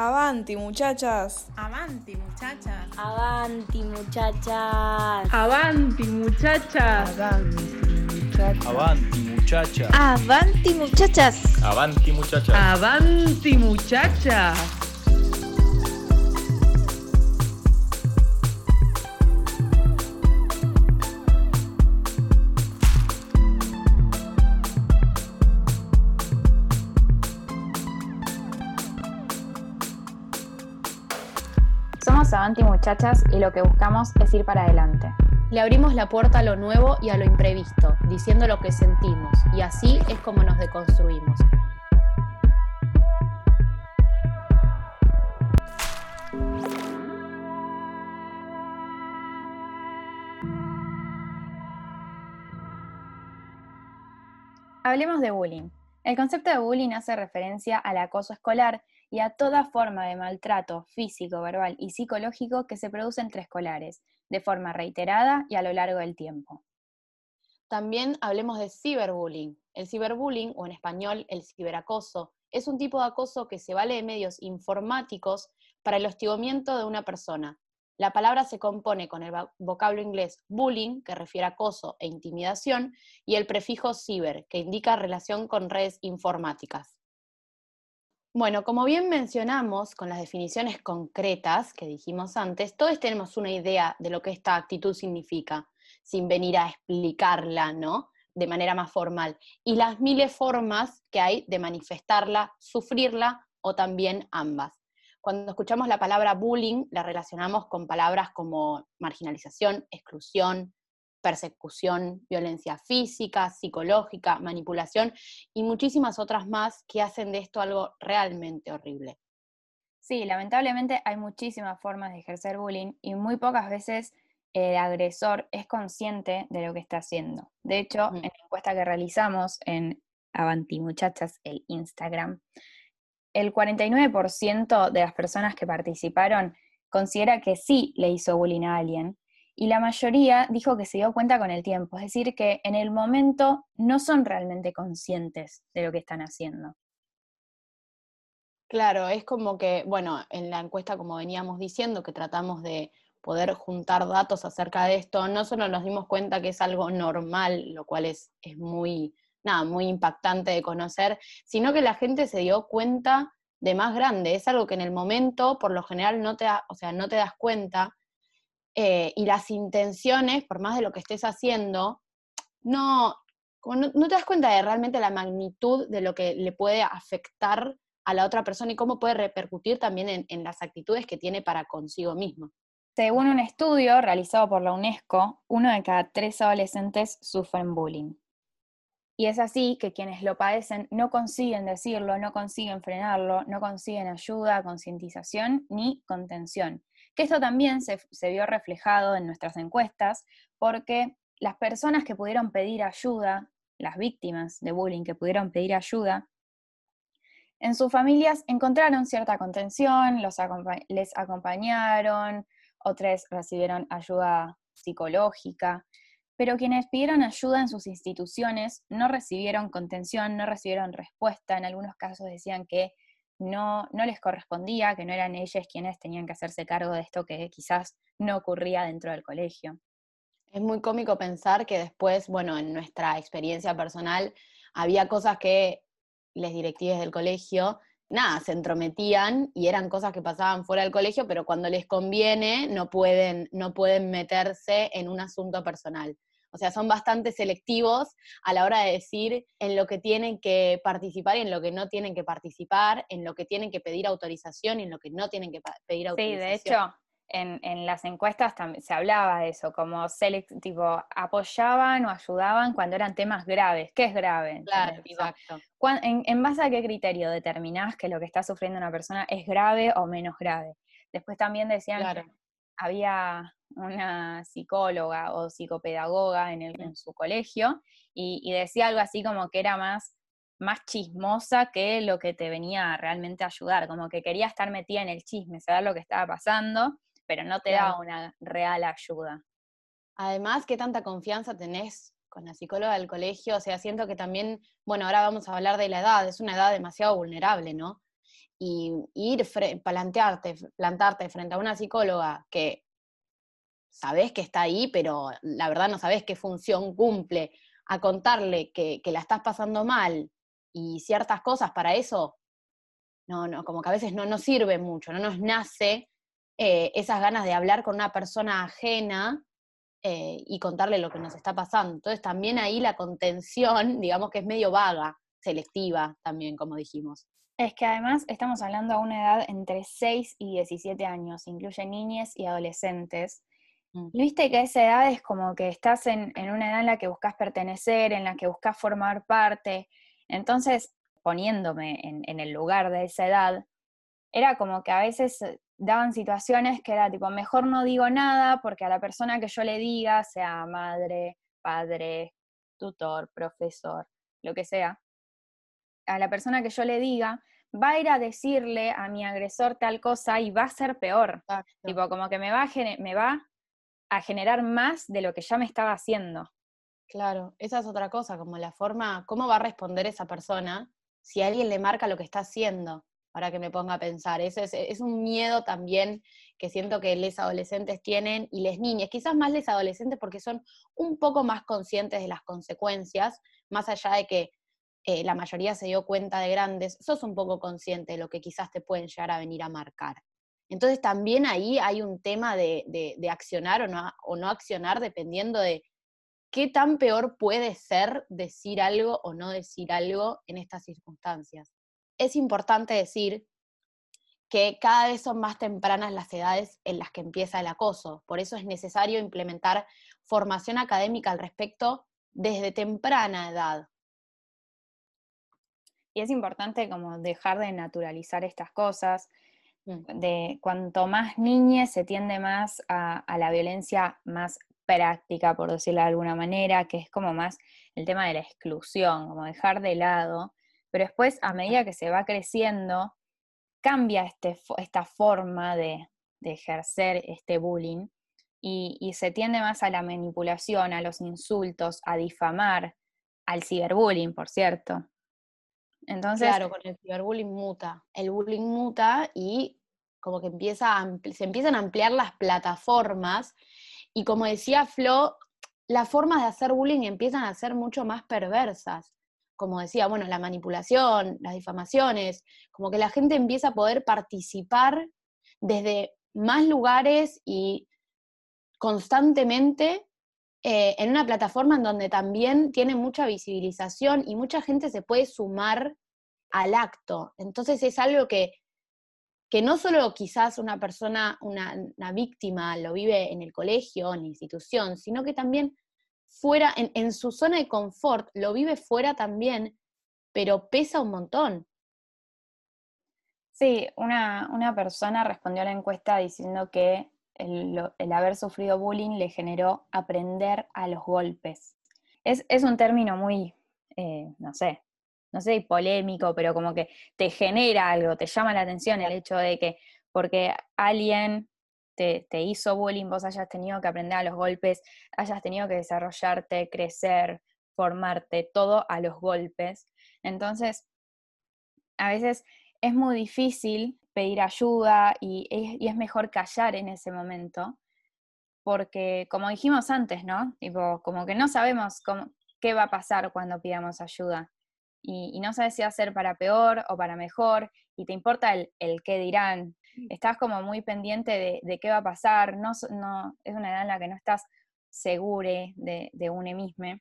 Avanti, muchachas. Avanti, muchachas. Avanti, muchachas. Avanti, muchachas. Avanti, muchachas. Avanti, muchachas. Avanti, muchachas. Avanti, muchachas. Avanti Muchachas y lo que buscamos es ir para adelante. Le abrimos la puerta a lo nuevo y a lo imprevisto, diciendo lo que sentimos, y así es como nos deconstruimos. Hablemos de bullying. El concepto de bullying hace referencia al acoso escolar y a toda forma de maltrato físico, verbal y psicológico que se produce entre escolares, de forma reiterada y a lo largo del tiempo. También hablemos de ciberbullying. El ciberbullying, o en español el ciberacoso, es un tipo de acoso que se vale de medios informáticos para el hostigamiento de una persona. La palabra se compone con el vocablo inglés bullying, que refiere a acoso e intimidación, y el prefijo ciber, que indica relación con redes informáticas. Bueno, como bien mencionamos con las definiciones concretas que dijimos antes, todos tenemos una idea de lo que esta actitud significa, sin venir a explicarla, ¿no? De manera más formal. Y las miles formas que hay de manifestarla, sufrirla o también ambas. Cuando escuchamos la palabra bullying, la relacionamos con palabras como marginalización, exclusión, persecución, violencia física, psicológica, manipulación y muchísimas otras más que hacen de esto algo realmente horrible. Sí, lamentablemente hay muchísimas formas de ejercer bullying y muy pocas veces el agresor es consciente de lo que está haciendo. De hecho, en la encuesta que realizamos en Avanti Muchachas, el Instagram, el 49% de las personas que participaron considera que sí le hizo bullying a alguien y la mayoría dijo que se dio cuenta con el tiempo, es decir, que en el momento no son realmente conscientes de lo que están haciendo. Claro, es como que, bueno, en la encuesta, como veníamos diciendo, que tratamos de poder juntar datos acerca de esto, no solo nos dimos cuenta que es algo normal, lo cual es, es muy, nada, muy impactante de conocer, sino que la gente se dio cuenta de más grande. Es algo que en el momento, por lo general, no te, o sea, no te das cuenta. Eh, y las intenciones, por más de lo que estés haciendo, no, no, te das cuenta de realmente la magnitud de lo que le puede afectar a la otra persona y cómo puede repercutir también en, en las actitudes que tiene para consigo mismo. Según un estudio realizado por la UNESCO, uno de cada tres adolescentes sufren bullying. Y es así que quienes lo padecen no consiguen decirlo, no consiguen frenarlo, no consiguen ayuda, concientización ni contención. Que esto también se, vio reflejado en nuestras encuestas porque las personas que pudieron pedir ayuda, las víctimas de bullying que pudieron pedir ayuda, en sus familias encontraron cierta contención, los les acompañaron, otras recibieron ayuda psicológica, pero quienes pidieron ayuda en sus instituciones no recibieron contención, no recibieron respuesta, en algunos casos decían que no, no les correspondía, que no eran ellas quienes tenían que hacerse cargo de esto que quizás no ocurría dentro del colegio. Es muy cómico pensar que después, bueno, en nuestra experiencia personal, había cosas que les directives del colegio, nada, se entrometían y eran cosas que pasaban fuera del colegio, pero cuando les conviene no pueden, no pueden meterse en un asunto personal. O sea, son bastante selectivos a la hora de decir en lo que tienen que participar y en lo que no tienen que participar, en lo que tienen que pedir autorización y en lo que no tienen que pedir autorización. Sí, de hecho, en, las encuestas también se hablaba de eso, como selectivo, apoyaban o ayudaban cuando eran temas graves. ¿Qué es grave? Claro, exacto. En, en, base a qué criterio determinás que lo que está sufriendo una persona es grave o menos grave? Después también decían que había una psicóloga o psicopedagoga en, el, en su colegio y, decía algo así como que era más, más chismosa que lo que te venía realmente a ayudar, como que quería estar metida en el chisme, saber lo que estaba pasando, pero no te daba una real ayuda. Además, ¿qué tanta confianza tenés con la psicóloga del colegio? O sea, siento que también, bueno, ahora vamos a hablar de la edad, es una edad demasiado vulnerable, ¿no? y ir plantearte, plantarte frente a una psicóloga que sabes que está ahí, pero la verdad no sabes qué función cumple, a contarle que, la estás pasando mal y ciertas cosas para eso, no, no, como que a veces no nos sirve mucho, no nos nace eh, esas ganas de hablar con una persona ajena eh, y contarle lo que nos está pasando. Entonces también ahí la contención, digamos que es medio vaga, selectiva también, como dijimos. Es que además estamos hablando a una edad entre 6 y 17 años, incluye niñas y adolescentes. Mm. Viste que a esa edad es como que estás en, una edad en la que buscas pertenecer, en la que buscas formar parte. Entonces, poniéndome en, el lugar de esa edad, era como que a veces eh, daban situaciones que era tipo, mejor no digo nada porque a la persona que yo le diga, sea madre, padre, tutor, profesor, lo que sea, a la persona que yo le diga, va a ir a decirle a mi agresor tal cosa y va a ser peor. Tipo, como que me va, me va a generar más de lo que ya me estaba haciendo. Claro, esa es otra cosa, como la forma, cómo va a responder esa persona si alguien le marca lo que está haciendo, para que me ponga a pensar. Ese es, un miedo también que siento que les adolescentes tienen y les niñas, quizás más les adolescentes porque son un poco más conscientes de las consecuencias, más allá de que eh, la mayoría se dio cuenta de grandes, sos un poco consciente de lo que quizás te pueden llegar a venir a marcar. Entonces también ahí hay un tema de, accionar o no, o no accionar dependiendo de qué tan peor puede ser decir algo o no decir algo en estas circunstancias. Es importante decir que cada vez son más tempranas las edades en las que empieza el acoso. Por eso es necesario implementar formación académica al respecto desde temprana edad. Y es importante como dejar de naturalizar estas cosas. De cuanto más niñez se tiende más a, la violencia más práctica, por decirlo de alguna manera, que es como más el tema de la exclusión, como dejar de lado, pero después a medida que se va creciendo, cambia este, esta forma de, ejercer este bullying y, y, se tiende más a la manipulación, a los insultos, a difamar, al ciberbullying, por cierto. Entonces, claro, con el ciberbullying muta. El bullying muta y como que empieza se empiezan a ampliar las plataformas y como decía Flo, las formas de hacer bullying empiezan a ser mucho más perversas. Como decía, bueno, la manipulación, las difamaciones, como que la gente empieza a poder participar desde más lugares y constantemente eh, en una plataforma en donde también tiene mucha visibilización y mucha gente se puede sumar al acto. Entonces es algo que, que no solo quizás una persona, una, víctima lo vive en el colegio, en la institución, sino que también fuera, en, su zona de confort, lo vive fuera también, pero pesa un montón. Sí, una, una persona respondió a la encuesta diciendo que el, haber sufrido bullying le generó aprender a los golpes. Es, un término muy, eh, no sé, no sé, polémico, pero como que te genera algo, te llama la atención el hecho de que porque alguien te, te, hizo bullying, vos hayas tenido que aprender a los golpes, hayas tenido que desarrollarte, crecer, formarte, todo a los golpes. Entonces, a veces es muy difícil pedir ayuda y es, mejor callar en ese momento, porque como dijimos antes, ¿no? Tipo, como que no sabemos qué va a pasar cuando pidamos ayuda. Y, no sabes si va a ser para peor o para mejor, y te importa el, qué dirán. Estás como muy pendiente de, qué va a pasar, no, no, es una edad en la que no estás segure de, de mismo.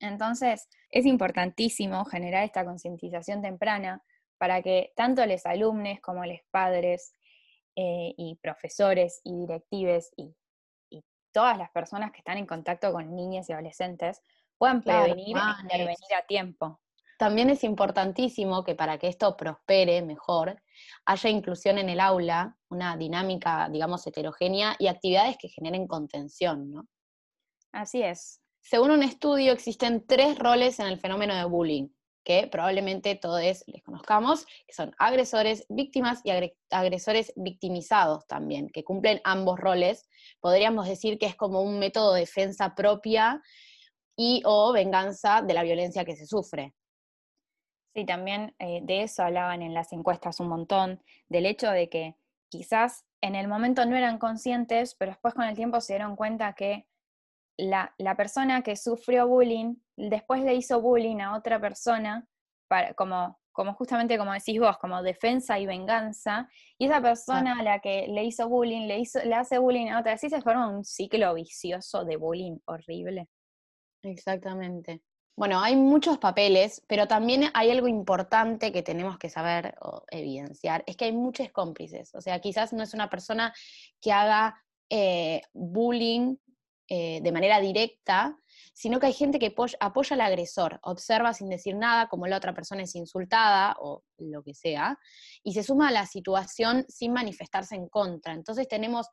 Entonces, es importantísimo generar esta concientización temprana para que tanto los alumnos como los padres eh, y profesores y directives y, todas las personas que están en contacto con niñas y adolescentes puedan prevenir e intervenir a tiempo. También es importantísimo que para que esto prospere mejor, haya inclusión en el aula, una dinámica, digamos, heterogénea y actividades que generen contención, ¿no? Así es. Según un estudio, existen tres roles en el fenómeno de bullying que probablemente todos les conozcamos, que son agresores, víctimas y agresores victimizados también, que cumplen ambos roles. Podríamos decir que es como un método de defensa propia y o venganza de la violencia que se sufre. Sí, también eh, de eso hablaban en las encuestas un montón, del hecho de que quizás en el momento no eran conscientes, pero después con el tiempo se dieron cuenta que la, la persona que sufrió bullying después le hizo bullying a otra persona, para, como, como justamente como decís vos, como defensa y venganza, y esa persona a la que le hizo bullying, le, hizo, le hace bullying a otra, así se forma un ciclo vicioso de bullying horrible. Exactamente. Bueno, hay muchos papeles, pero también hay algo importante que tenemos que saber o evidenciar, es que hay muchos cómplices. O sea, quizás no es una persona que haga eh, bullying eh, de manera directa, sino que hay gente que apoya al agresor, observa sin decir nada, como la otra persona es insultada o lo que sea, y se suma a la situación sin manifestarse en contra. Entonces tenemos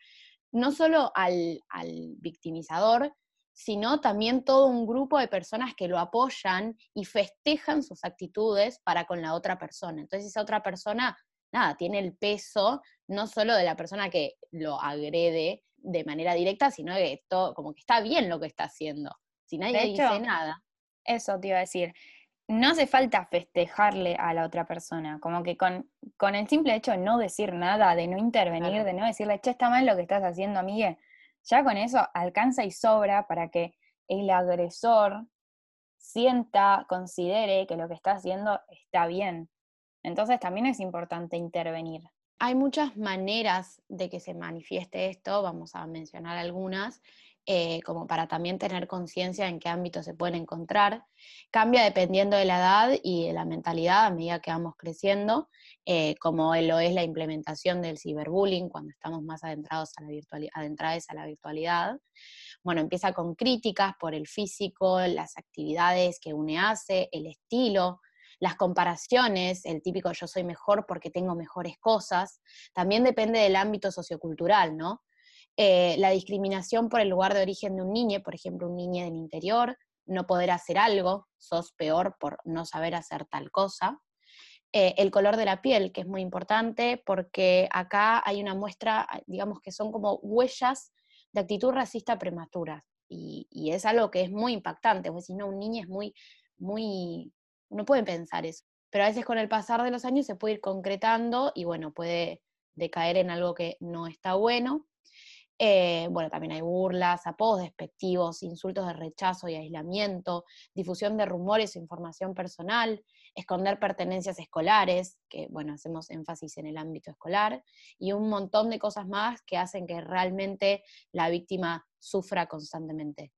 no solo al, al victimizador, sino también todo un grupo de personas que lo apoyan y festejan sus actitudes para con la otra persona. Entonces esa otra persona, nada, tiene el peso no solo de la persona que lo agrede de manera directa, sino que todo, como que está bien lo que está haciendo. Si nadie dice nada. Eso te iba a decir. No hace falta festejarle a la otra persona, como que con, con el simple hecho de no decir nada, de no intervenir, de no decirle, che, está mal lo que estás haciendo, amigue, ya con eso alcanza y sobra para que el agresor sienta, considere que lo que está haciendo está bien. Entonces también es importante intervenir. Hay muchas maneras de que se manifieste esto, vamos a mencionar algunas, eh, como para también tener conciencia en qué ámbito se pueden encontrar. Cambia dependiendo de la edad y de la mentalidad a medida que vamos creciendo, eh, como lo es la implementación del ciberbullying cuando estamos más adentrados a la adentrados a la virtualidad. Bueno, empieza con críticas por el físico, las actividades que une hace, el estilo, las comparaciones, el típico yo soy mejor porque tengo mejores cosas, también depende del ámbito sociocultural, ¿no? Eh, la discriminación por el lugar de origen de un niño, por ejemplo, un niño del interior, no poder hacer algo, sos peor por no saber hacer tal cosa. Eh, el color de la piel, que es muy importante, porque acá hay una muestra, digamos que son como huellas de actitud racista prematura, y, es algo que es muy impactante, porque si no, un niño es muy, muy, no puede pensar eso, pero a veces con el pasar de los años se puede ir concretando y bueno, puede decaer en algo que no está bueno. Eh, bueno, también hay burlas, apodos despectivos, insultos de rechazo y aislamiento, difusión de rumores o información personal, esconder pertenencias escolares, que bueno, hacemos énfasis en el ámbito escolar, y un montón de cosas más que hacen que realmente la víctima sufra constantemente.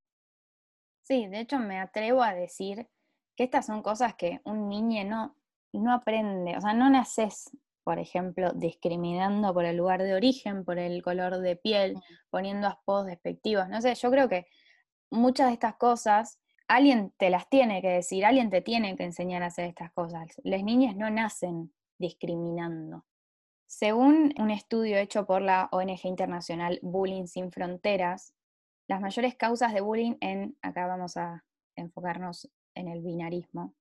Sí, de hecho me atrevo a decir que estas son cosas que un niño no, no aprende, o sea, no naces por ejemplo, discriminando por el lugar de origen, por el color de piel, mm. poniendo apodos despectivos. No sé, yo creo que muchas de estas cosas, alguien te las tiene que decir, alguien te tiene que enseñar a hacer estas cosas. Las niñas no nacen discriminando. Según un estudio hecho por la ONG internacional Bullying Sin Fronteras, las mayores causas de bullying en, acá vamos a enfocarnos en el binarismo,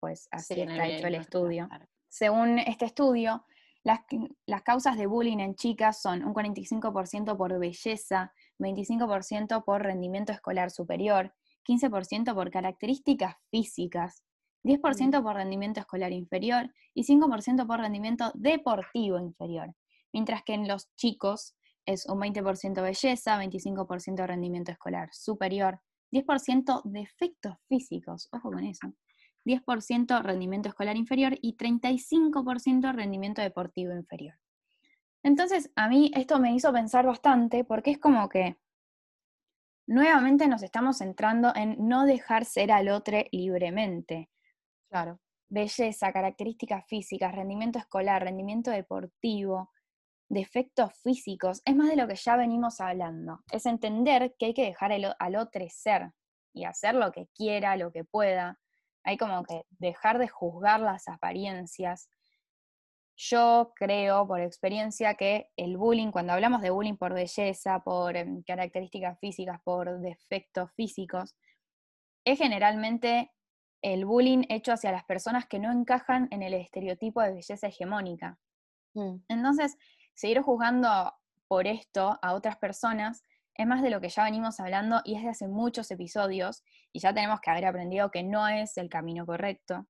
pues así está hecho el estudio. Según este estudio, las, causas de bullying en chicas son un 45% por belleza, 25% por rendimiento escolar superior, 15% por características físicas, 10% por rendimiento escolar inferior y 5% por rendimiento deportivo inferior. Mientras que en los chicos es un 20% belleza, 25% rendimiento escolar superior, 10% defectos físicos, ojo con eso, 10% rendimiento escolar inferior y 35% rendimiento deportivo inferior. Entonces, a mí esto me hizo pensar bastante porque es como que nuevamente nos estamos centrando en no dejar ser al otro libremente. Claro. Belleza, características físicas, rendimiento escolar, rendimiento deportivo, defectos físicos, es más de lo que ya venimos hablando. Es entender que hay que dejar al otro ser y hacer lo que quiera, lo que pueda, hay como que dejar de juzgar las apariencias. Yo creo por experiencia que el bullying, cuando hablamos de bullying por belleza, por em, características físicas, por defectos físicos, es generalmente el bullying hecho hacia las personas que no encajan en el estereotipo de belleza hegemónica. Mm. Entonces, seguir juzgando por esto a otras personas es más de lo que ya venimos hablando y es de hace muchos episodios y ya tenemos que haber aprendido que no es el camino correcto.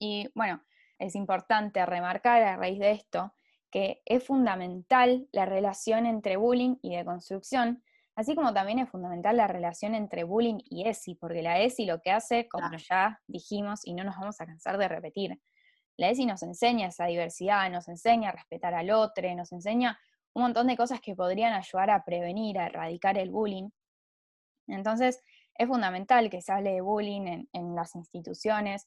Y bueno, es importante remarcar a raíz de esto que es fundamental la relación entre bullying y deconstrucción, así como también es fundamental la relación entre bullying y ESI, porque la ESI lo que hace, como ya dijimos y no nos vamos a cansar de repetir, la ESI nos enseña esa diversidad, nos enseña a respetar al otro, nos enseña un montón de cosas que podrían ayudar a prevenir, a erradicar el bullying. Entonces, es fundamental que se hable de bullying en, las instituciones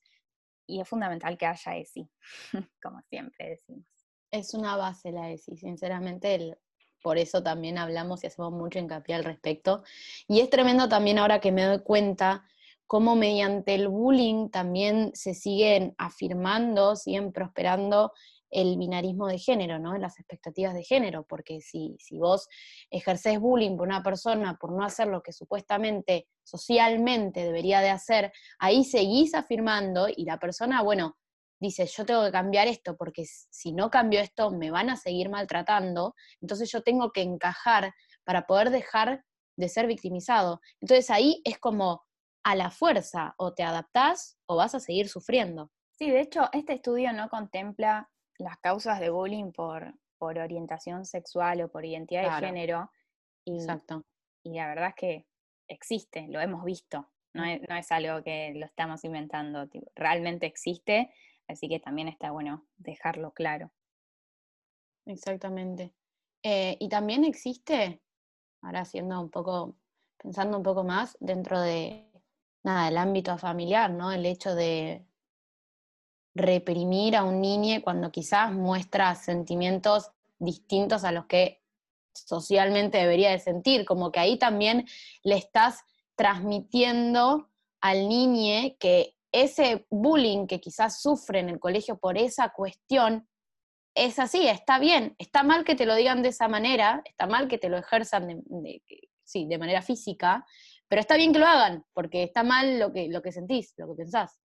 y es fundamental que haya ESI, como siempre decimos. Es una base la ESI, sinceramente, por eso también hablamos y hacemos mucho hincapié al respecto. Y es tremendo también ahora que me doy cuenta cómo mediante el bullying también se siguen afirmando, siguen prosperando el binarismo de género, ¿no? Las expectativas de género, porque si, si vos ejercés bullying por una persona por no hacer lo que supuestamente socialmente debería de hacer, ahí seguís afirmando y la persona, bueno, dice, yo tengo que cambiar esto porque si no cambio esto me van a seguir maltratando, entonces yo tengo que encajar para poder dejar de ser victimizado. Entonces ahí es como a la fuerza, o te adaptás o vas a seguir sufriendo. Sí, de hecho, este estudio no contempla las causas de bullying por, por orientación sexual o por identidad de género. Y, Exacto. Y la verdad es que existe, lo hemos visto, no es, no es algo que lo estamos inventando, realmente existe, así que también está bueno dejarlo claro. Exactamente. Eh, y también existe, ahora siendo un poco, pensando un poco más, dentro de nada, el ámbito familiar, ¿no? El hecho de reprimir a un niño cuando quizás muestra sentimientos distintos a los que socialmente debería de sentir, como que ahí también le estás transmitiendo al niño que ese bullying que quizás sufre en el colegio por esa cuestión es así, está bien, está mal que te lo digan de esa manera, está mal que te lo ejerzan sí, de manera física, pero está bien que lo hagan, porque está mal lo que, lo que sentís, lo que pensás.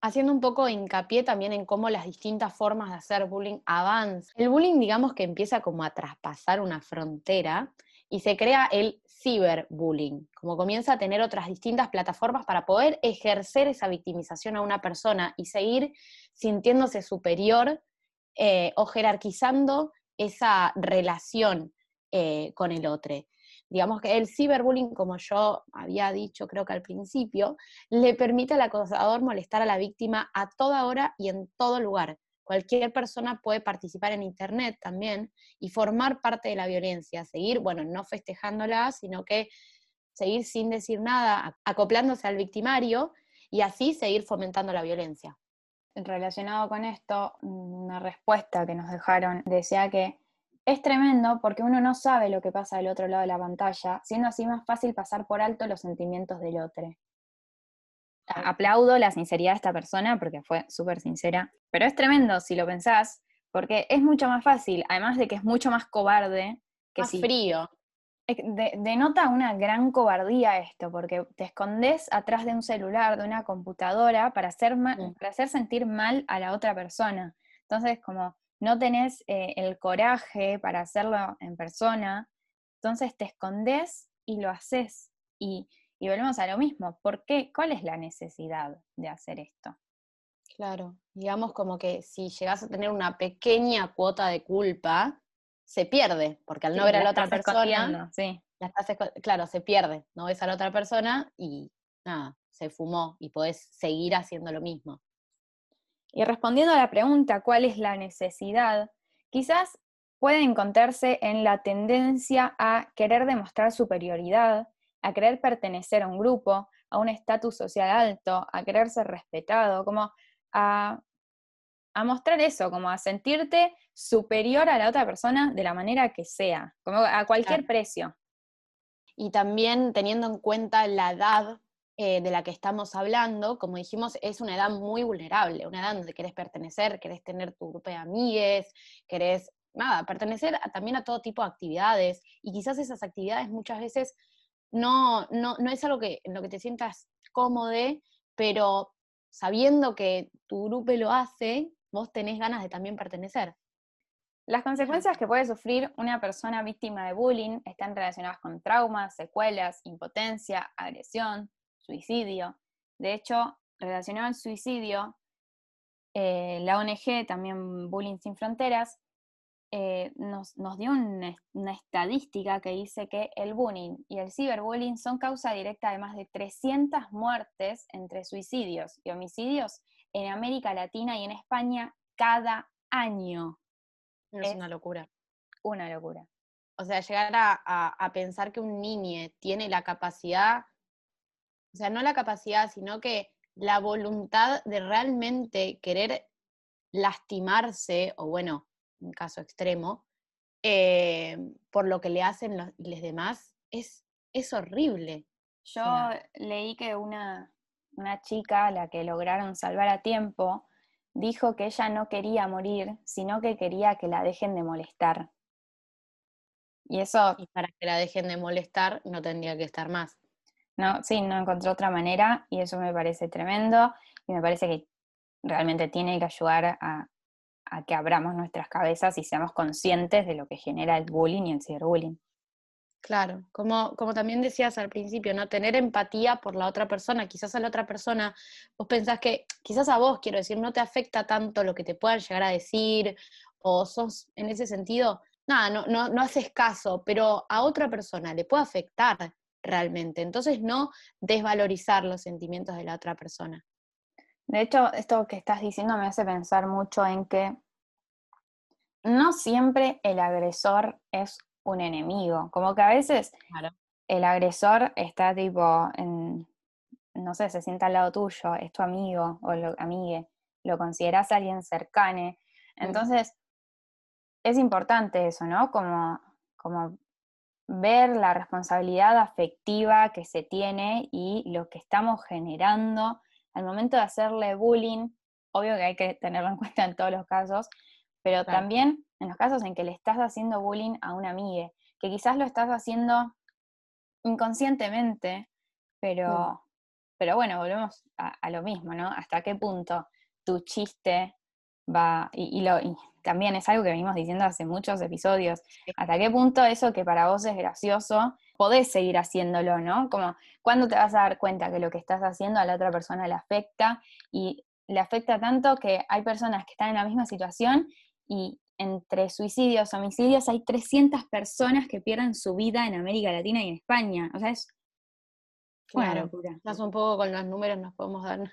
Haciendo un poco hincapié también en cómo las distintas formas de hacer bullying avanzan. El bullying, digamos que empieza como a traspasar una frontera y se crea el ciberbullying, como comienza a tener otras distintas plataformas para poder ejercer esa victimización a una persona y seguir sintiéndose superior eh, o jerarquizando esa relación eh, con el otro digamos que el ciberbullying, como yo había dicho creo que al principio, le permite al acosador molestar a la víctima a toda hora y en todo lugar. Cualquier persona puede participar en Internet también y formar parte de la violencia, seguir, bueno, no festejándola, sino que seguir sin decir nada, acoplándose al victimario y así seguir fomentando la violencia. Relacionado con esto, una respuesta que nos dejaron decía que es tremendo porque uno no sabe lo que pasa del otro lado de la pantalla, siendo así más fácil pasar por alto los sentimientos del otro. Aplaudo la sinceridad de esta persona porque fue súper sincera, pero es tremendo si lo pensás, porque es mucho más fácil, además de que es mucho más cobarde que más frío. denota una gran cobardía esto, porque te escondes atrás de un celular, de una computadora, para hacer, para hacer sentir mal a la otra persona. Entonces, como no tenés eh, el coraje para hacerlo en persona, entonces te escondes y lo haces. Y, y volvemos a lo mismo, ¿por qué? ¿Cuál es la necesidad de hacer esto? Claro, digamos como que si llegas a tener una pequeña cuota de culpa, se pierde, porque al no ver a la otra persona, sí. claro, se pierde, no ves a la otra persona y nada, se fumó y podés seguir haciendo lo mismo. Y respondiendo a la pregunta, ¿cuál es la necesidad? Quizás puede encontrarse en la tendencia a querer demostrar superioridad, a querer pertenecer a un grupo, a un estatus social alto, a querer ser respetado, como a, a, mostrar eso, como a sentirte superior a la otra persona de la manera que sea, como a cualquier precio. Y también teniendo en cuenta la edad eh, de la que estamos hablando, como dijimos, es una edad muy vulnerable, una edad donde querés pertenecer, querés tener tu grupo de amigues, querés, nada, pertenecer también a todo tipo de actividades, y quizás esas actividades muchas veces no, no, no es algo que, en lo que te sientas cómodo, pero sabiendo que tu grupo lo hace, vos tenés ganas de también pertenecer. Las consecuencias que puede sufrir una persona víctima de bullying están relacionadas con traumas, secuelas, impotencia, agresión, suicidio. De hecho, relacionado al suicidio, eh, la ONG, también Bullying Sin Fronteras, eh, nos, nos, dio una, una, estadística que dice que el bullying y el ciberbullying son causa directa de más de 300 muertes entre suicidios y homicidios en América Latina y en España cada año. Es, una locura. Una locura. O sea, llegar a, a, a pensar que un niño tiene la capacidad, o sea, no la capacidad, sino que la voluntad de realmente querer lastimarse, o bueno, un caso extremo, eh, por lo que le hacen los, los demás, es, es horrible. Yo leí que una, una chica, la que lograron salvar a tiempo, dijo que ella no quería morir, sino que quería que la dejen de molestar. Y eso... Y para que la dejen de molestar no tendría que estar más. No, sí, no encontró otra manera y eso me parece tremendo y me parece que realmente tiene que ayudar a, a que abramos nuestras cabezas y seamos conscientes de lo que genera el bullying y el ciberbullying. Claro, como, como también decías al principio, ¿no? Tener empatía por la otra persona. Quizás a la otra persona, vos pensás que, quizás a vos, quiero decir, no te afecta tanto lo que te puedan llegar a decir, o sos en ese sentido, nada, no, no, no haces caso, pero a otra persona le puede afectar realmente. Entonces, no desvalorizar los sentimientos de la otra persona. De hecho, esto que estás diciendo me hace pensar mucho en que no siempre el agresor es un enemigo. Como que a veces claro. el agresor está tipo en, no sé, se sienta al lado tuyo, es tu amigo o lo, amigue, lo consideras alguien cercane. Entonces, mm. es importante eso, ¿no? Como, como ver la responsabilidad afectiva que se tiene y lo que estamos generando al momento de hacerle bullying, obvio que hay que tenerlo en cuenta en todos los casos, pero claro. también en los casos en que le estás haciendo bullying a una amiga, que quizás lo estás haciendo inconscientemente, pero, mm. pero bueno, volvemos a, a, lo mismo, ¿no? ¿Hasta qué punto tu chiste va, y, y, lo, y también es algo que venimos diciendo hace muchos episodios, hasta qué punto eso que para vos es gracioso, podés seguir haciéndolo, ¿no? Como, ¿cuándo te vas a dar cuenta que lo que estás haciendo a la otra persona le afecta? Y le afecta tanto que hay personas que están en la misma situación y entre suicidios, homicidios, hay 300 personas que pierden su vida en América Latina y en España. O sea, es claro, una locura. Más un poco con los números nos podemos dar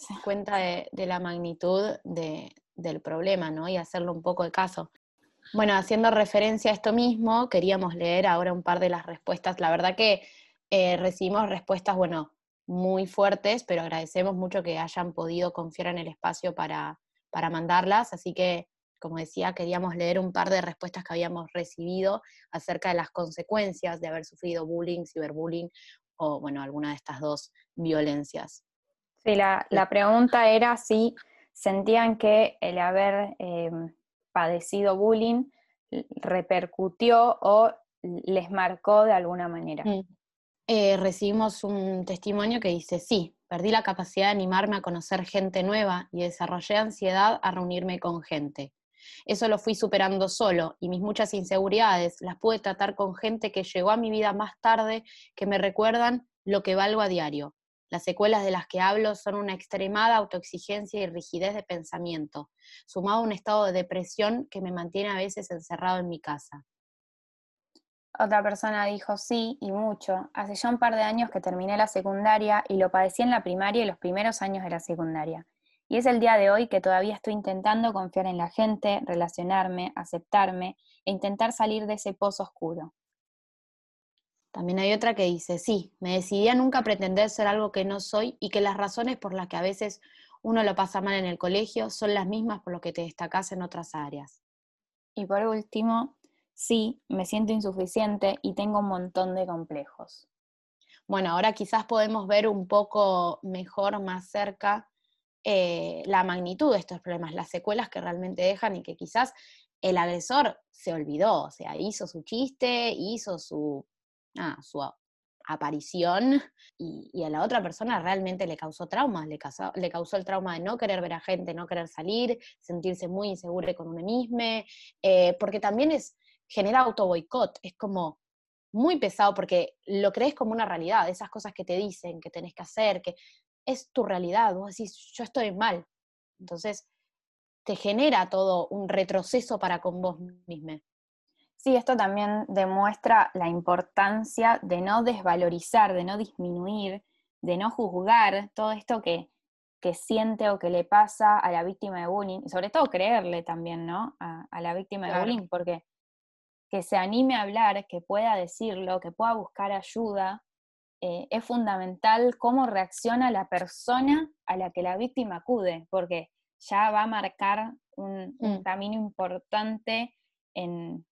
sí. cuenta de, la magnitud de, del problema, ¿no? Y hacerlo un poco de caso. Bueno, haciendo referencia a esto mismo, queríamos leer ahora un par de las respuestas. La verdad que eh, recibimos respuestas, bueno, muy fuertes, pero agradecemos mucho que hayan podido confiar en el espacio para, para mandarlas. Así que como decía, queríamos leer un par de respuestas que habíamos recibido acerca de las consecuencias de haber sufrido bullying, ciberbullying o, bueno, alguna de estas dos violencias. Sí, la, la pregunta era si sentían que el haber eh, padecido bullying repercutió o les marcó de alguna manera. Mm. Eh, recibimos un testimonio que dice, sí, perdí la capacidad de animarme a conocer gente nueva y desarrollé ansiedad a reunirme con gente. Eso lo fui superando solo y mis muchas inseguridades las pude tratar con gente que llegó a mi vida más tarde que me recuerdan lo que valgo a diario. Las secuelas de las que hablo son una extremada autoexigencia y rigidez de pensamiento, sumado a un estado de depresión que me mantiene a veces encerrado en mi casa. Otra persona dijo sí y mucho. Hace ya un par de años que terminé la secundaria y lo padecí en la primaria y los primeros años de la secundaria. Y es el día de hoy que todavía estoy intentando confiar en la gente, relacionarme, aceptarme e intentar salir de ese pozo oscuro. También hay otra que dice, sí, me decidí a nunca pretender ser algo que no soy y que las razones por las que a veces uno lo pasa mal en el colegio son las mismas por lo que te destacas en otras áreas. Y por último, sí, me siento insuficiente y tengo un montón de complejos. Bueno, ahora quizás podemos ver un poco mejor, más cerca, eh, la magnitud de estos problemas, las secuelas que realmente dejan y que quizás el agresor se olvidó, o sea, hizo su chiste, hizo su ah, su aparición y, y, a la otra persona realmente le causó trauma, le causó, le causó el trauma de no querer ver a gente, no querer salir, sentirse muy insegura con uno mismo, eh, porque también es, genera auto boicot, es como muy pesado porque lo crees como una realidad, esas cosas que te dicen, que tenés que hacer, que es tu realidad, vos decís, yo estoy mal. Entonces, te genera todo un retroceso para con vos misma. Sí, esto también demuestra la importancia de no desvalorizar, de no disminuir, de no juzgar todo esto que, que siente o que le pasa a la víctima de bullying, y sobre todo creerle también, ¿no? A, a la víctima de bullying, porque que se anime a hablar, que pueda decirlo, que pueda buscar ayuda, eh, es fundamental cómo reacciona la persona a la que la víctima acude, porque ya va a marcar un, un Mm. camino importante en,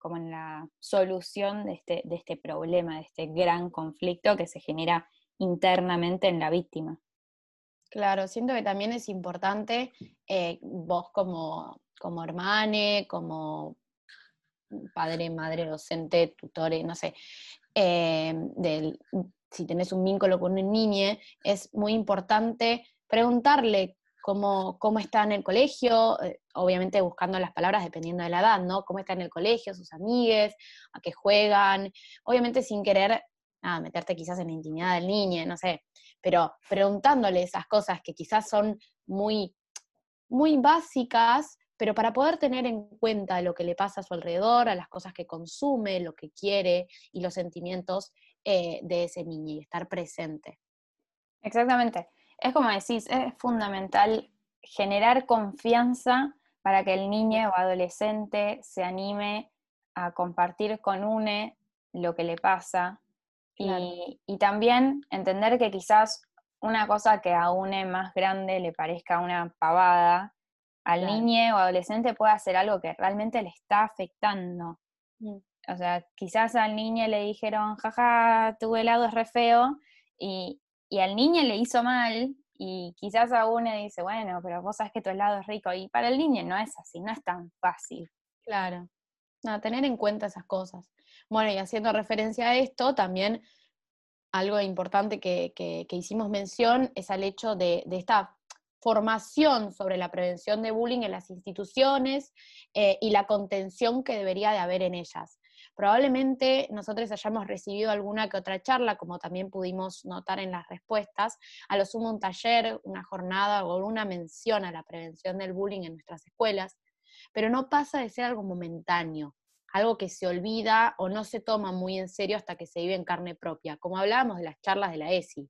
como en la solución de este, de este problema, de este gran conflicto que se genera internamente en la víctima. Claro, siento que también es importante eh, vos como, como hermane, como padre, madre, docente, tutore, no sé, eh, del- si tenés un vínculo con un niño, es muy importante preguntarle cómo, cómo está en el colegio, eh, obviamente buscando las palabras dependiendo de la edad, ¿no? Cómo está en el colegio, sus amigues, a qué juegan, obviamente sin querer nada, meterte quizás en la intimidad del niño, no sé, pero preguntándole esas cosas que quizás son muy, muy básicas, pero para poder tener en cuenta lo que le pasa a su alrededor, a las cosas que consume, lo que quiere y los sentimientos eh, de ese niño y estar presente. Exactamente. Es como decís, es fundamental generar confianza para que el niño o adolescente se anime a compartir con UNE lo que le pasa. Claro. Y, y también entender que quizás una cosa que a UNE más grande le parezca una pavada, al Claro. niño o adolescente puede hacer algo que realmente le está afectando. Mm. O sea, quizás al niño le dijeron, jaja, tu helado es re feo, y, y al niño le hizo mal, y quizás a uno dice, bueno, pero vos sabés que tu helado es rico, y para el niño no es así, no es tan fácil. Claro. No, tener en cuenta esas cosas. Bueno, y haciendo referencia a esto, también algo importante que, que- que hicimos mención es al hecho de, de esta formación sobre la prevención de bullying en las instituciones eh, y la contención que debería de haber en ellas. Probablemente nosotros hayamos recibido alguna que otra charla, como también pudimos notar en las respuestas, a lo sumo un taller, una jornada o una mención a la prevención del bullying en nuestras escuelas, pero no pasa de ser algo momentáneo, algo que se olvida o no se toma muy en serio hasta que se vive en carne propia, como hablábamos de las charlas de la ESI.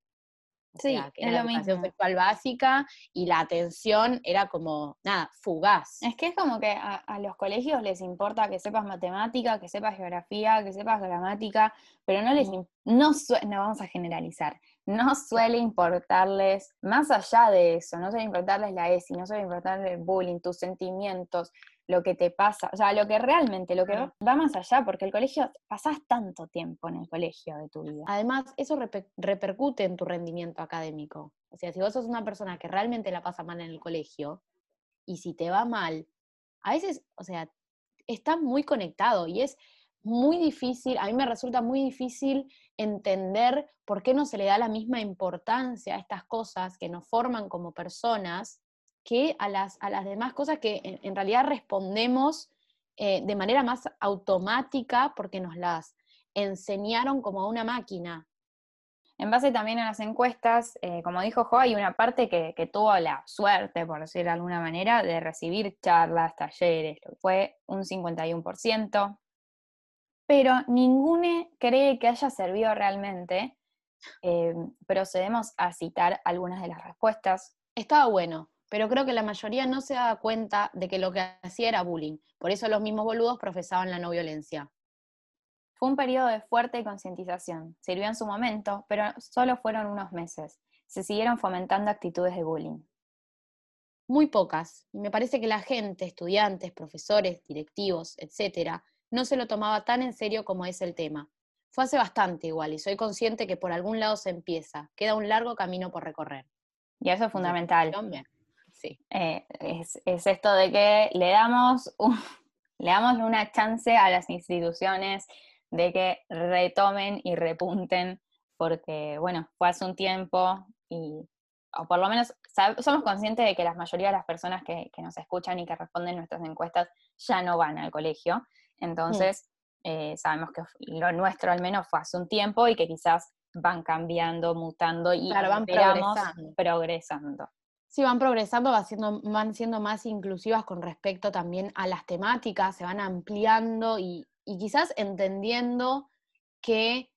O Sí, sea, que es era la educación mismo. sexual básica y la atención era como, nada, fugaz. Es que es como que a, a los colegios les importa que sepas matemática, que sepas geografía, que sepas gramática, pero no les, no, no vamos a generalizar, no suele importarles, más allá de eso, no suele importarles la ESI, no suele importarles el bullying, tus sentimientos, lo que te pasa, o sea, lo que realmente, lo que Claro. va más allá, porque el colegio, pasás tanto tiempo en el colegio de tu vida. Además, eso reper- repercute en tu rendimiento académico. O sea, si vos sos una persona que realmente la pasa mal en el colegio, y si te va mal, a veces, o sea, está muy conectado y es muy difícil, a mí me resulta muy difícil entender por qué no se le da la misma importancia a estas cosas que nos forman como personas que a las, a las demás cosas que en, en realidad respondemos eh, de manera más automática porque nos las enseñaron como a una máquina. En base también a las encuestas, eh, como dijo Jo, hay una parte que, que tuvo la suerte, por decir de alguna manera, de recibir charlas, talleres, lo que fue un 51%, pero ninguno cree que haya servido realmente. Eh, procedemos a citar algunas de las respuestas. Estaba bueno, pero creo que la mayoría no se daba cuenta de que lo que hacía era bullying. Por eso los mismos boludos profesaban la no violencia. Fue un periodo de fuerte concientización. Sirvió en su momento, pero solo fueron unos meses. Se siguieron fomentando actitudes de bullying. Muy pocas. Y me parece que la gente, estudiantes, profesores, directivos, etcétera, no se lo tomaba tan en serio como es el tema. Fue hace bastante igual y soy consciente que por algún lado se empieza. Queda un largo camino por recorrer. Y eso es fundamental. Sí. eh, es, es esto de que le damos, un- le damos una chance a las instituciones de que retomen y repunten, porque, bueno, fue hace un tiempo y, o por lo menos somos conscientes de que la mayoría de las personas que, que nos escuchan y que responden nuestras encuestas ya no van al colegio, entonces eh, sabemos que lo nuestro al menos fue hace un tiempo y que quizás van cambiando, mutando y Claro, van esperamos progresando. progresando. Sí, van progresando, va siendo- van siendo más inclusivas con respecto también a las temáticas, se van ampliando y, y quizás entendiendo que,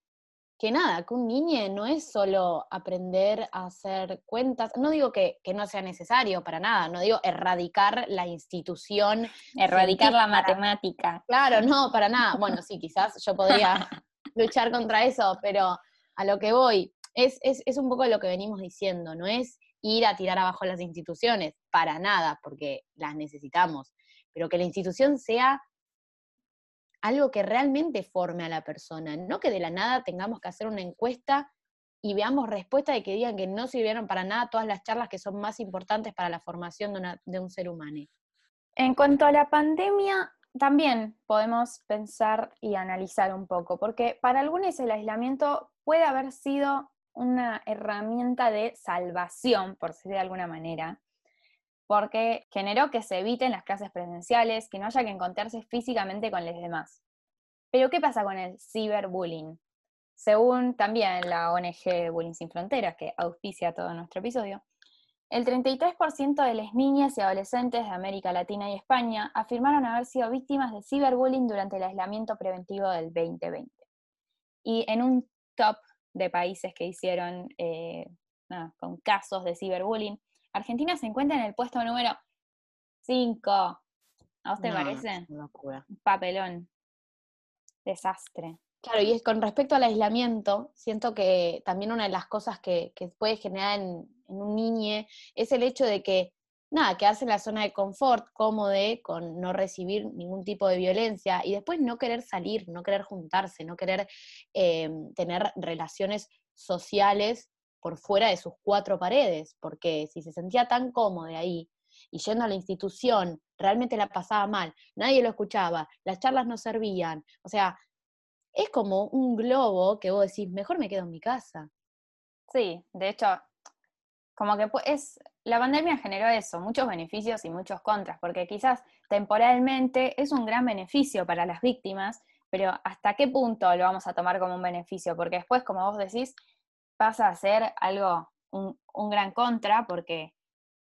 que nada, que un niño no es solo aprender a hacer cuentas, no digo que, que no sea necesario para nada, no digo erradicar la institución, Erradicar la matemática. Claro, no, para nada. Bueno, sí, quizás yo podría luchar contra eso, pero a lo que voy, es, es, es un poco lo que venimos diciendo, no es ir a tirar abajo las instituciones, para nada, porque las necesitamos, pero que la institución sea algo que realmente forme a la persona, no que de la nada tengamos que hacer una encuesta y veamos respuestas de que digan que no sirvieron para nada todas las charlas que son más importantes para la formación de, de un ser humano. En cuanto a la pandemia, también podemos pensar y analizar un poco, porque para algunos el aislamiento puede haber sido una herramienta de salvación, por decir de alguna manera, porque generó que se eviten las clases presenciales, que no haya que encontrarse físicamente con los demás. Pero ¿qué pasa con el ciberbullying? Según también la ONG Bullying Sin Fronteras, que auspicia todo nuestro episodio, el 33% de las niñas y adolescentes de América Latina y España afirmaron haber sido víctimas de ciberbullying durante el aislamiento preventivo del 2020. Y en un top de países que hicieron eh, con casos de ciberbullying, Argentina se encuentra en el puesto número 5. ¿A vos te No, parece? locura. Un papelón. Desastre. Claro, y es con respecto al aislamiento, siento que también una de las cosas que, que puede generar en, en un niño es el hecho de que, nada, quedarse en la zona de confort, cómodo, con no recibir ningún tipo de violencia y después no querer salir, no querer juntarse, no querer eh, tener relaciones sociales por fuera de sus cuatro paredes, porque si se sentía tan cómodo ahí y yendo a la institución, realmente la pasaba mal, nadie lo escuchaba, las charlas no servían, o sea, es como un globo que vos decís, mejor me quedo en mi casa. Sí, de hecho, como que es, la pandemia generó eso, muchos beneficios y muchos contras, porque quizás temporalmente es un gran beneficio para las víctimas, pero ¿hasta qué punto lo vamos a tomar como un beneficio? Porque después, como vos decís, pasa a ser algo, un, un gran contra, porque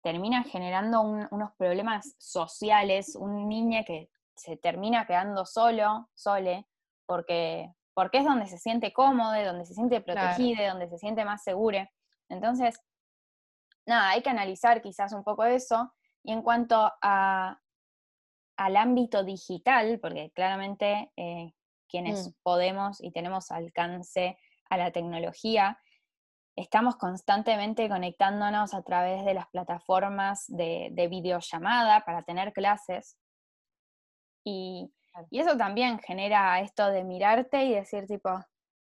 termina generando un- unos problemas sociales, un niño que se termina quedando solo, sole, porque, porque es donde se siente cómodo, donde se siente Claro. protegido, donde se siente más seguro. Entonces, nada, hay que analizar quizás un poco eso. Y en cuanto a, al ámbito digital, porque claramente eh, quienes Mm. podemos y tenemos alcance a la tecnología, estamos constantemente conectándonos a través de las plataformas de, de videollamada para tener clases. Y, y eso también genera esto de mirarte y decir tipo,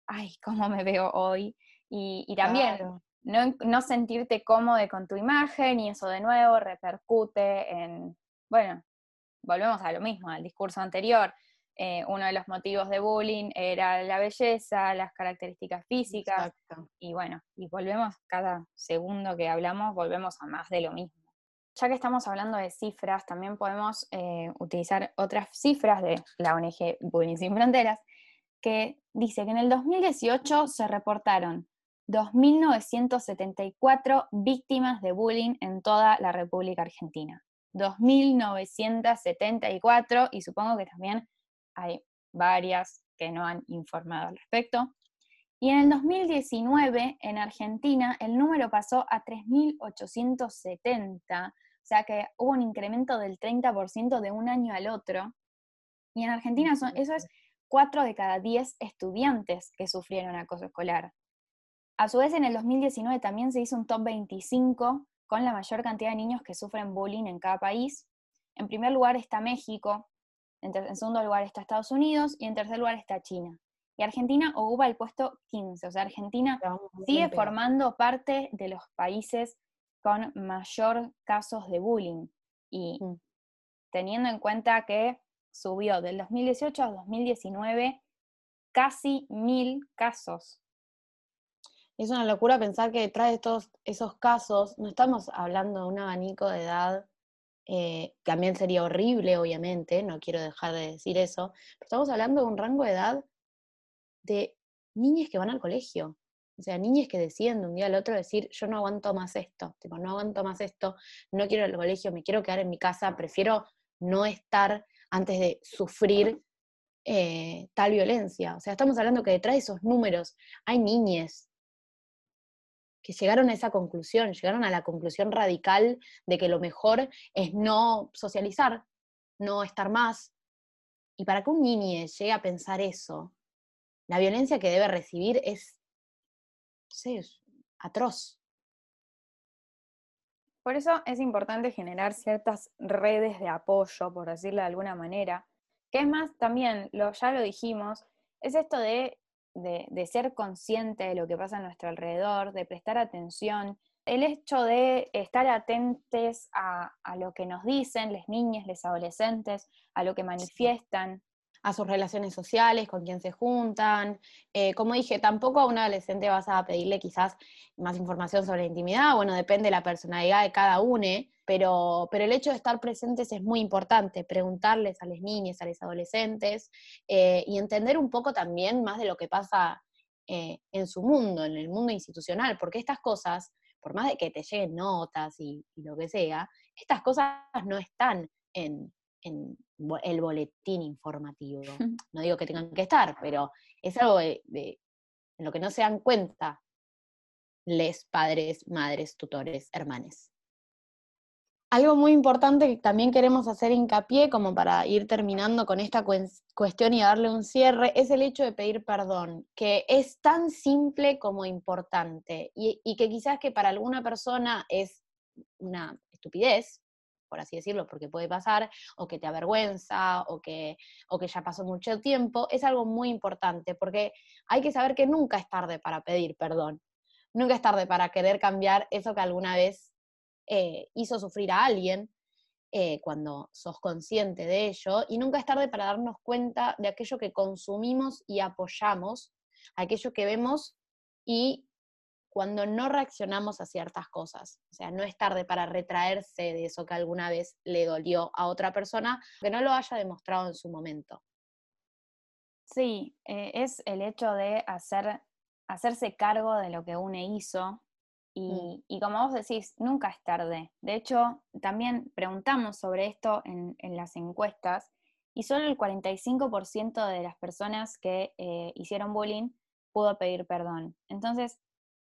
ay, ¿cómo me veo hoy? Y, y también Claro. No, no sentirte cómodo con tu imagen y eso de nuevo repercute en, bueno, volvemos a lo mismo, al discurso anterior. eh, uno de los motivos de bullying era la belleza, las características físicas, Exacto. y bueno, y volvemos cada segundo que hablamos, volvemos a más de lo mismo. Ya que estamos hablando de cifras, también podemos eh, utilizar otras cifras de la ONG Bullying Sin Fronteras, que dice que en el 2018 se reportaron 2.974 víctimas de bullying en toda la República Argentina. 2.974 y supongo que también hay varias que no han informado al respecto. Y en el 2019, en Argentina, el número pasó a 3.870, o sea que hubo un incremento del 30% de un año al otro. Y en Argentina son, eso es 4 de cada 10 estudiantes que sufrieron acoso escolar. A su vez, en el 2019 también se hizo un top 25 con la mayor cantidad de niños que sufren bullying en cada país. En primer lugar está México, en, segundo lugar está Estados Unidos y en tercer lugar está China. Y Argentina ocupa el puesto 15, o sea, Argentina sigue bien formando parte de los países con mayor casos de bullying. Y Mm. teniendo en cuenta que subió del 2018 al 2019 casi mil casos. Es una locura pensar que detrás de todos esos casos no estamos hablando de un abanico de edad, eh, también sería horrible, obviamente, no quiero dejar de decir eso, pero estamos hablando de un rango de edad de niñas que van al colegio, O sea, niñas que deciden de un día al otro decir, yo no aguanto más esto, tipo, no aguanto más esto, no quiero ir al colegio, me quiero quedar en mi casa, prefiero no estar antes de sufrir eh, tal violencia. O sea, estamos hablando que detrás de esos números hay niñes que llegaron a esa conclusión, llegaron a la conclusión radical de que lo mejor es no socializar, no estar más. Y para que un niño llegue a pensar eso, la violencia que debe recibir es, atroz. Por eso es importante generar ciertas redes de apoyo, por decirlo de alguna manera, que es más, también, lo, ya lo dijimos, es esto de, de, ser consciente de lo que pasa a nuestro alrededor, de prestar atención, el hecho de estar atentos a, a, lo que nos dicen las niñas, los adolescentes, a lo que manifiestan, a sus relaciones sociales, con quién se juntan. Eh, como dije, tampoco a un adolescente vas a pedirle quizás más información sobre la intimidad, bueno, depende de la personalidad de cada uno, pero, pero el hecho de estar presentes es muy importante, preguntarles a las niñas, a los adolescentes, eh, y entender un poco también más de lo que pasa eh, en su mundo, en el mundo institucional, porque estas cosas, por más de que te lleguen notas y lo que sea, estas cosas no están en, en el boletín informativo. No digo que tengan que estar, pero es algo de, en lo que no se dan cuenta les padres, madres, tutores, hermanes. Algo muy importante que también queremos hacer hincapié, como para ir terminando con esta cuestión y darle un cierre, es el hecho de pedir perdón, que es tan simple como importante y, y que quizás que para alguna persona es una estupidez, por así decirlo, porque puede pasar, o que te avergüenza, o que, o que ya pasó mucho tiempo, es algo muy importante, porque hay que saber que nunca es tarde para pedir perdón, nunca es tarde para querer cambiar eso que alguna vez eh, hizo sufrir a alguien, eh, cuando sos consciente de ello, y nunca es tarde para darnos cuenta de aquello que consumimos y apoyamos, aquello que vemos y cuando no reaccionamos a ciertas cosas. O sea, no es tarde para retraerse de eso que alguna vez le dolió a otra persona, que no lo haya demostrado en su momento. Sí, eh, es el hecho de hacer, hacerse cargo de lo que uno hizo y, mm. y, como vos decís, nunca es tarde. De hecho, también preguntamos sobre esto en, en las encuestas y solo el 45% de las personas que eh, hicieron bullying pudo pedir perdón. Entonces,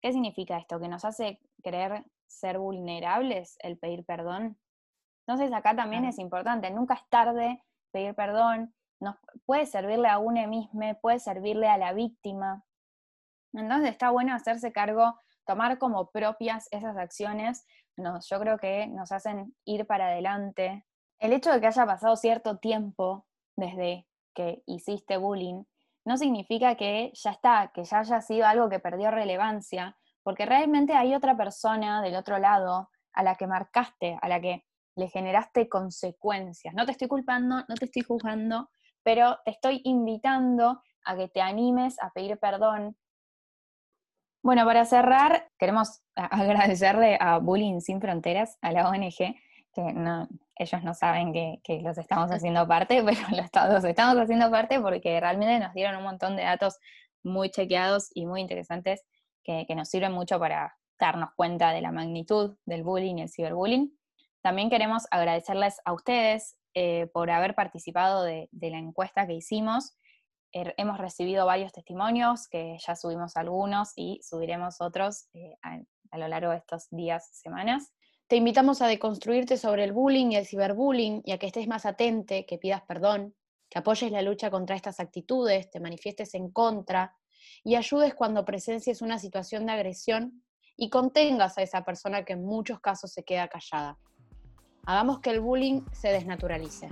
¿Qué significa esto? ¿Que nos hace querer ser vulnerables el pedir perdón? Entonces acá también es importante, nunca es tarde pedir perdón, nos, puede servirle a uno mismo, puede servirle a la víctima. Entonces está bueno hacerse cargo, tomar como propias esas acciones, nos, yo creo que nos hacen ir para adelante. El hecho de que haya pasado cierto tiempo desde que hiciste bullying no significa que ya está, que ya haya sido algo que perdió relevancia, porque realmente hay otra persona del otro lado a la que marcaste, a la que le generaste consecuencias. No te estoy culpando, no te estoy juzgando, pero te estoy invitando a que te animes a pedir perdón. Bueno, para cerrar, queremos agradecerle a Bullying Sin Fronteras, a la ONG, que no, ellos no saben que, los estamos haciendo parte, pero los, estamos haciendo parte porque realmente nos dieron un montón de datos muy chequeados y muy interesantes que, nos sirven mucho para darnos cuenta de la magnitud del bullying y el ciberbullying. También queremos agradecerles a ustedes eh, por haber participado de, la encuesta que hicimos. Er, hemos recibido varios testimonios, que ya subimos algunos y subiremos otros eh, a lo largo de estos días, semanas. Te invitamos a deconstruirte sobre el bullying y el ciberbullying y a que estés más atente, que pidas perdón, que apoyes la lucha contra estas actitudes, te manifiestes en contra y ayudes cuando presencies una situación de agresión y contengas a esa persona que en muchos casos se queda callada. Hagamos que el bullying se desnaturalice.